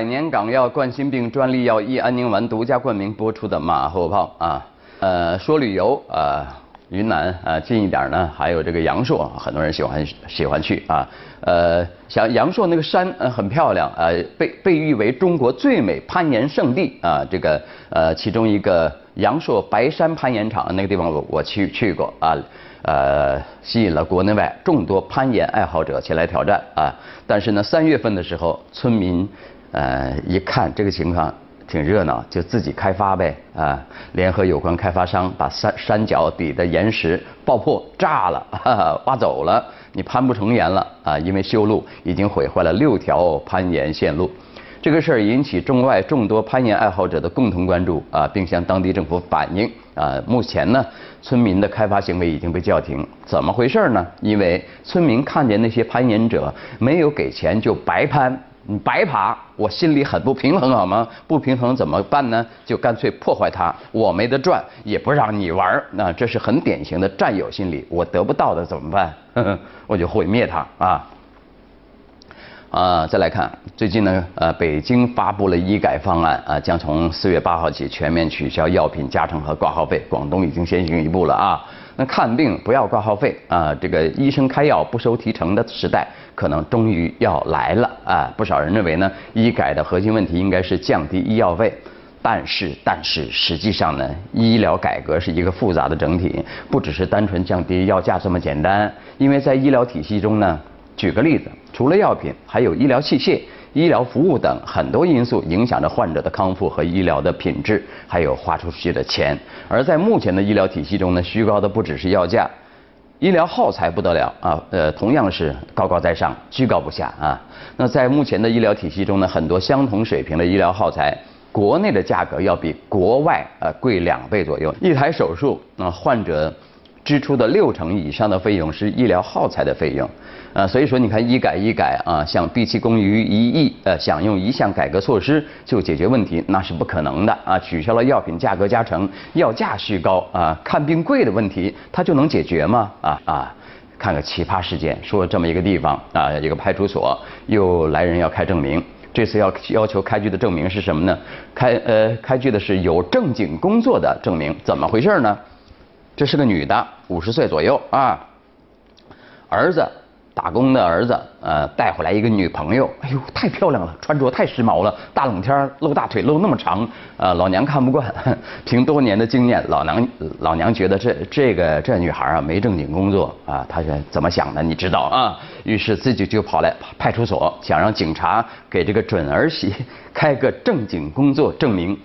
百年港药冠心病专利药益安宁丸独家冠名播出的马后炮啊，呃，说旅游啊，云南啊近一点呢，还有这个阳朔，很多人喜欢喜欢去啊，呃，像阳朔那个山呃很漂亮啊，被被誉为中国最美攀岩圣地啊，这个呃其中一个阳朔白山攀岩场那个地方我我去去过啊。呃，吸引了国内外众多攀岩爱好者前来挑战啊！但是呢，三月份的时候，村民呃一看这个情况挺热闹，就自己开发呗啊！联合有关开发商把山山脚底的岩石爆破炸了，哈哈，挖走了，你攀不成岩了啊！因为修路已经毁坏了六条攀岩线路。这个事儿引起中外众多攀岩爱好者的共同关注啊，并向当地政府反映啊。目前呢，村民的开发行为已经被叫停，怎么回事呢？因为村民看见那些攀岩者没有给钱就白攀，你白爬，我心里很不平衡，好吗？不平衡怎么办呢？就干脆破坏它，我没得赚，也不让你玩儿，那这是很典型的占有心理。我得不到的怎么办？我就毁灭它啊。啊，再来看，最近呢，呃，北京发布了医改方案，啊，将从四月八号起全面取消药品加成和挂号费。广东已经先行一步了啊。那看病不要挂号费啊，这个医生开药不收提成的时代可能终于要来了啊。不少人认为呢，医改的核心问题应该是降低医药费，但是但是实际上呢，医疗改革是一个复杂的整体，不只是单纯降低药价这么简单，因为在医疗体系中呢。举个例子，除了药品，还有医疗器械、医疗服务等很多因素影响着患者的康复和医疗的品质，还有花出去的钱。而在目前的医疗体系中呢，虚高的不只是药价，医疗耗材不得了啊，呃，同样是高高在上，居高不下啊。那在目前的医疗体系中呢，很多相同水平的医疗耗材，国内的价格要比国外呃贵两倍左右。一台手术，那患者。支出的六成以上的费用是医疗耗材的费用，啊，所以说你看医改医改啊，想毕其功于一役，呃，想用一项改革措施就解决问题，那是不可能的啊。取消了药品价格加成、药价虚高啊、看病贵的问题，它就能解决吗？啊啊，看个奇葩事件，说这么一个地方啊，一个派出所又来人要开证明，这次要要求开具的证明是什么呢？开呃开具的是有正经工作的证明，怎么回事呢？这是个女的，五十岁左右啊，儿子打工的儿子，呃，带回来一个女朋友，哎呦，太漂亮了，穿着太时髦了，大冷天露大腿露那么长，呃，老娘看不惯。凭多年的经验，老娘老娘觉得这这个这女孩啊没正经工作啊，她是怎么想的？你知道啊？于是自己就跑来派出所，想让警察给这个准儿媳开个正经工作证明，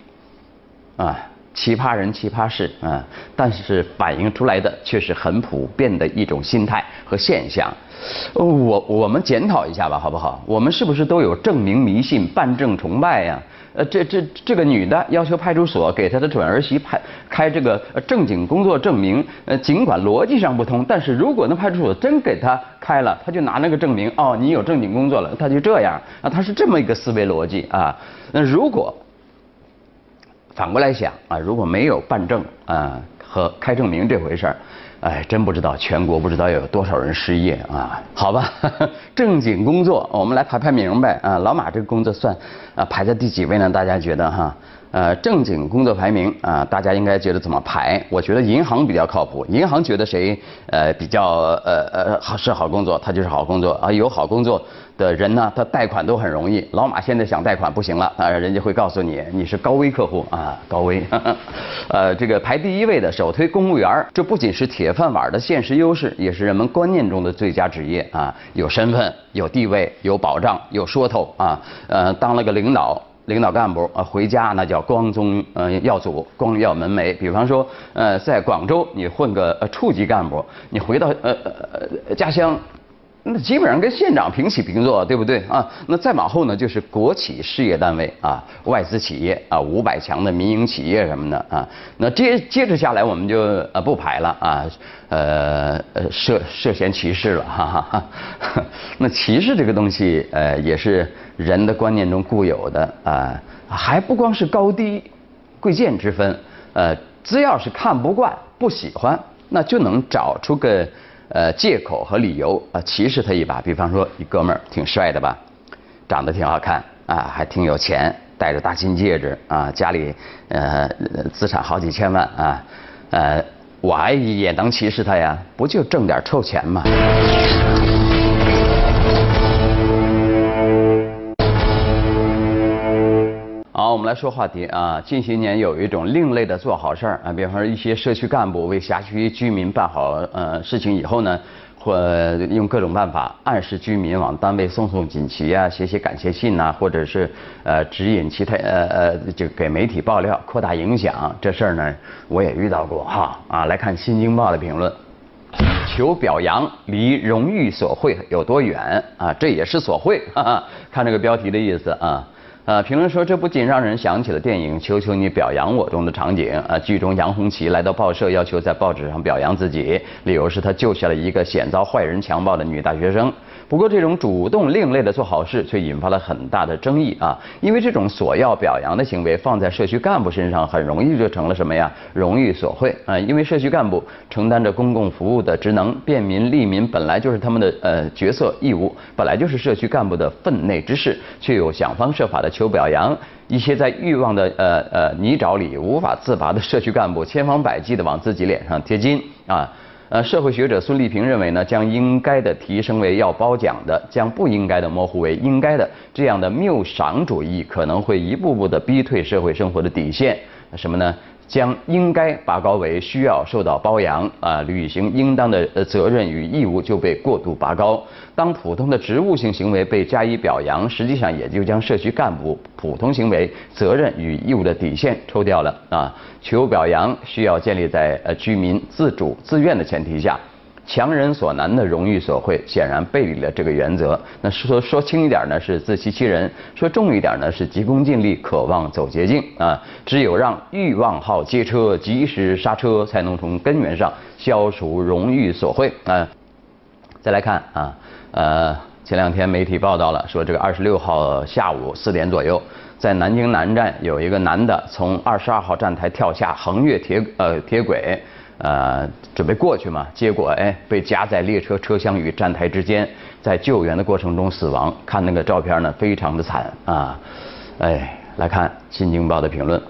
啊。奇葩人奇葩事啊，但是反映出来的却是很普遍的一种心态和现象。我我们检讨一下吧，好不好？我们是不是都有证明迷信、办证崇拜呀？呃，这这这个女的要求派出所给她的准儿媳派开这个正经工作证明，呃，尽管逻辑上不通，但是如果那派出所真给她开了，她就拿那个证明，哦，你有正经工作了，她就这样啊，她是这么一个思维逻辑啊。那如果。反过来想啊，如果没有办证啊和开证明这回事儿，哎，真不知道全国不知道有多少人失业啊？好吧，正经工作，我们来排排明白啊。老马这个工作算啊排在第几位呢？大家觉得哈？呃，正经工作排名啊，大家应该觉得怎么排？我觉得银行比较靠谱。银行觉得谁呃比较呃呃好是好工作，他就是好工作啊。有好工作的人呢，他贷款都很容易。老马现在想贷款不行了啊，人家会告诉你你是高危客户啊，高危。呃，这个排第一位的首推公务员，这不仅是铁饭碗的现实优势，也是人们观念中的最佳职业啊。有身份、有地位、有保障、有说头啊。呃，当了个领导。领导干部啊，回家那叫光宗呃耀祖，光耀门楣。比方说，呃，在广州你混个处级干部，你回到呃呃家乡。那基本上跟县长平起平坐，对不对啊？那再往后呢，就是国企事业单位啊，外资企业啊，五百强的民营企业什么的啊。那接接着下来，我们就呃不排了啊，呃涉涉嫌歧视了哈哈。那歧视这个东西，呃，也是人的观念中固有的啊，还不光是高低贵贱之分，呃，只要是看不惯、不喜欢，那就能找出个。呃，借口和理由啊，歧视他一把。比方说，一哥们儿挺帅的吧，长得挺好看，啊，还挺有钱，戴着大金戒指啊，家里呃资产好几千万啊，呃，我也能歧视他呀？不就挣点臭钱吗？好，我们来说话题啊。近些年有一种另类的做好事儿啊，比方说一些社区干部为辖区居民办好呃事情以后呢，或用各种办法暗示居民往单位送送锦旗啊，写写感谢信呐，或者是呃指引其他呃呃就给媒体爆料，扩大影响。这事儿呢，我也遇到过哈啊。来看《新京报》的评论，求表扬离荣誉索贿有多远啊？这也是索贿，哈哈，看这个标题的意思啊。呃，评论说这不仅让人想起了电影《求求你表扬我》中的场景。呃，剧中杨红旗来到报社，要求在报纸上表扬自己，理由是他救下了一个险遭坏人强暴的女大学生。不过，这种主动另类的做好事却引发了很大的争议啊！因为这种索要表扬的行为放在社区干部身上，很容易就成了什么呀？荣誉索贿啊！因为社区干部承担着公共服务的职能，便民利民本来就是他们的呃角色义务，本来就是社区干部的分内之事，却又想方设法的求表扬，一些在欲望的呃呃泥沼里无法自拔的社区干部，千方百计的往自己脸上贴金啊！呃，社会学者孙立平认为呢，将应该的提升为要褒奖的，将不应该的模糊为应该的，这样的谬赏主义可能会一步步的逼退社会生活的底线。什么呢？将应该拔高为需要受到褒扬啊，履行应当的呃责任与义务就被过度拔高。当普通的职务性行为被加以表扬，实际上也就将社区干部普通行为责任与义务的底线抽掉了啊。求表扬需要建立在呃居民自主自愿的前提下。强人所难的荣誉所会，显然背离了这个原则。那说说轻一点呢，是自欺欺人；说重一点呢，是急功近利，渴望走捷径啊！只有让欲望号街车及时刹车，才能从根源上消除荣誉所会啊！再来看啊，呃，前两天媒体报道了，说这个二十六号下午四点左右，在南京南站有一个男的从二十二号站台跳下，横越铁呃铁轨。呃，准备过去嘛，结果哎，被夹在列车车厢与站台之间，在救援的过程中死亡。看那个照片呢，非常的惨啊！哎，来看《新京报》的评论，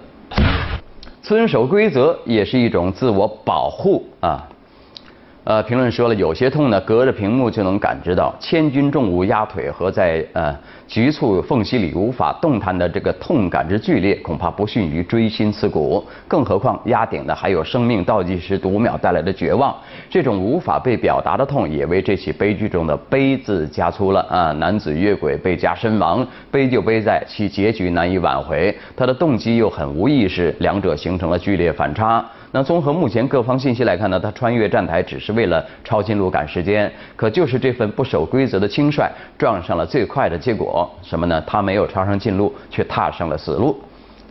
遵守规则也是一种自我保护啊。呃，评论说了，有些痛呢，隔着屏幕就能感知到，千钧重物压腿和在呃局促缝隙里无法动弹的这个痛感之剧烈，恐怕不逊于锥心刺骨。更何况压顶的还有生命倒计时读秒带来的绝望，这种无法被表达的痛，也为这起悲剧中的悲字加粗了啊！男子越轨被夹身亡，悲就悲在其结局难以挽回，他的动机又很无意识，两者形成了剧烈反差。那综合目前各方信息来看呢，他穿越站台只是为了抄近路赶时间，可就是这份不守规则的轻率，撞上了最快的结果，什么呢？他没有抄上近路，却踏上了死路。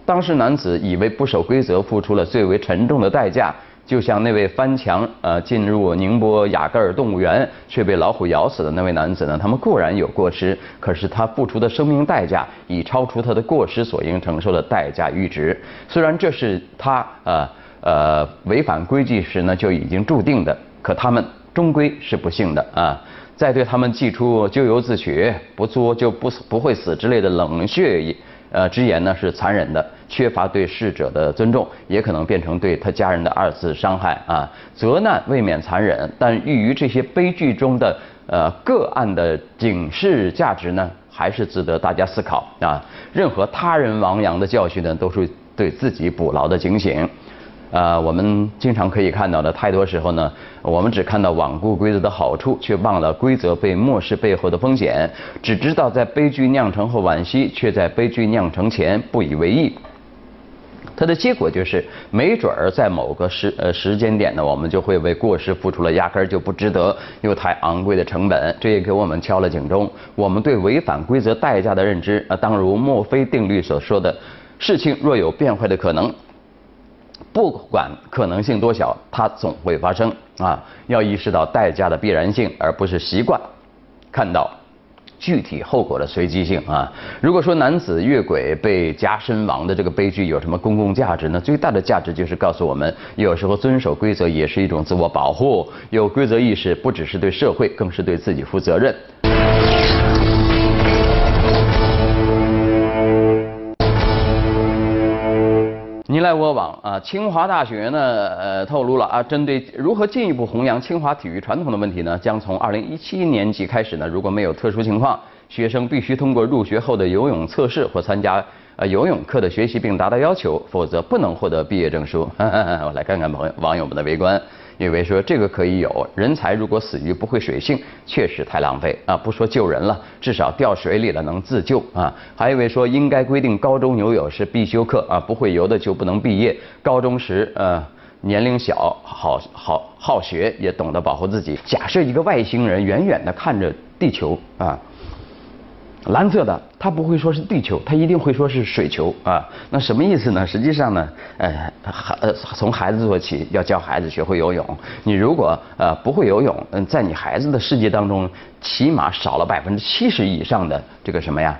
当时男子以为不守规则，付出了最为沉重的代价，就像那位翻墙呃进入宁波雅戈尔动物园却被老虎咬死的那位男子呢？他们固然有过失，可是他付出的生命代价已超出他的过失所应承受的代价阈值。虽然这是他呃。呃，违反规矩时呢，就已经注定的。可他们终归是不幸的啊！再对他们寄出“咎由自取，不作就不死不会死”之类的冷血呃之言呢，是残忍的，缺乏对逝者的尊重，也可能变成对他家人的二次伤害啊！责难未免残忍，但寓于这些悲剧中的呃个案的警示价值呢，还是值得大家思考啊！任何他人亡羊的教训呢，都是对自己捕牢的警醒。呃，我们经常可以看到的，太多时候呢，我们只看到罔顾规则的好处，却忘了规则被漠视背后的风险；只知道在悲剧酿成后惋惜，却在悲剧酿成前不以为意。它的结果就是，没准儿在某个时呃时间点呢，我们就会为过失付出了压根儿就不值得又太昂贵的成本。这也给我们敲了警钟。我们对违反规则代价的认知，啊，当如墨菲定律所说的，事情若有变坏的可能。不管可能性多小，它总会发生啊！要意识到代价的必然性，而不是习惯看到具体后果的随机性啊！如果说男子越轨被夹身亡的这个悲剧有什么公共价值呢？最大的价值就是告诉我们，有时候遵守规则也是一种自我保护，有规则意识不只是对社会，更是对自己负责任。在我往啊，清华大学呢，呃，透露了啊，针对如何进一步弘扬清华体育传统的问题呢，将从二零一七年级开始呢，如果没有特殊情况，学生必须通过入学后的游泳测试或参加呃游泳课的学习并达到要求，否则不能获得毕业证书。我来看看朋友网友们的围观。有位说这个可以有人才，如果死于不会水性，确实太浪费啊！不说救人了，至少掉水里了能自救啊！还有一位说应该规定高中游泳是必修课啊，不会游的就不能毕业。高中时呃年龄小，好好好学，也懂得保护自己。假设一个外星人远远的看着地球啊。蓝色的，他不会说是地球，他一定会说是水球啊。那什么意思呢？实际上呢，呃，孩呃从孩子做起，要教孩子学会游泳。你如果呃不会游泳，嗯，在你孩子的世界当中，起码少了百分之七十以上的这个什么呀？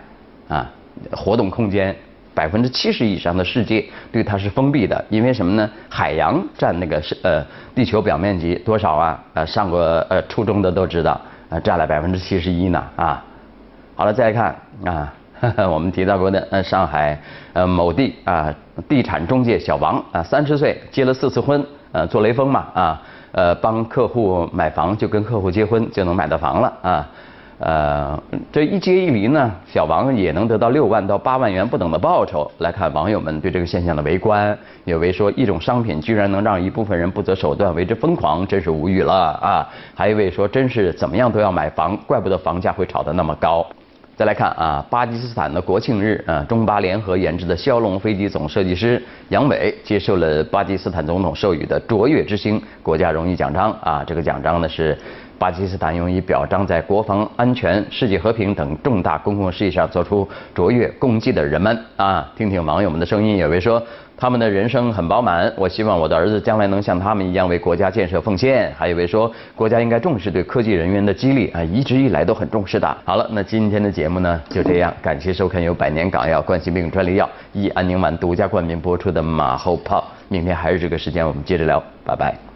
啊，活动空间，百分之七十以上的世界对他是封闭的。因为什么呢？海洋占那个是呃地球表面积多少啊？呃，上过呃初中的都知道，呃，占了百分之七十一呢啊。好了，再来看啊，我们提到过的，呃，上海呃某地啊，地产中介小王啊，三十岁结了四次婚，呃，做雷锋嘛啊，呃，帮客户买房就跟客户结婚就能买到房了啊，呃，这一结一离呢，小王也能得到六万到八万元不等的报酬。来看网友们对这个现象的围观，有位说一种商品居然能让一部分人不择手段为之疯狂，真是无语了啊！还有一位说真是怎么样都要买房，怪不得房价会炒得那么高。再来看啊，巴基斯坦的国庆日啊，中巴联合研制的枭龙飞机总设计师杨伟接受了巴基斯坦总统授予的卓越之星国家荣誉奖章啊，这个奖章呢是巴基斯坦用于表彰在国防安全、世界和平等重大公共事业上做出卓越功绩的人们啊。听听网友们的声音，有位说。他们的人生很饱满，我希望我的儿子将来能像他们一样为国家建设奉献。还有一位说，国家应该重视对科技人员的激励啊，一直以来都很重视的。好了，那今天的节目呢就这样，感谢收看由百年港药冠心病专利药益安宁丸独家冠名播出的马后炮。明天还是这个时间，我们接着聊，拜拜。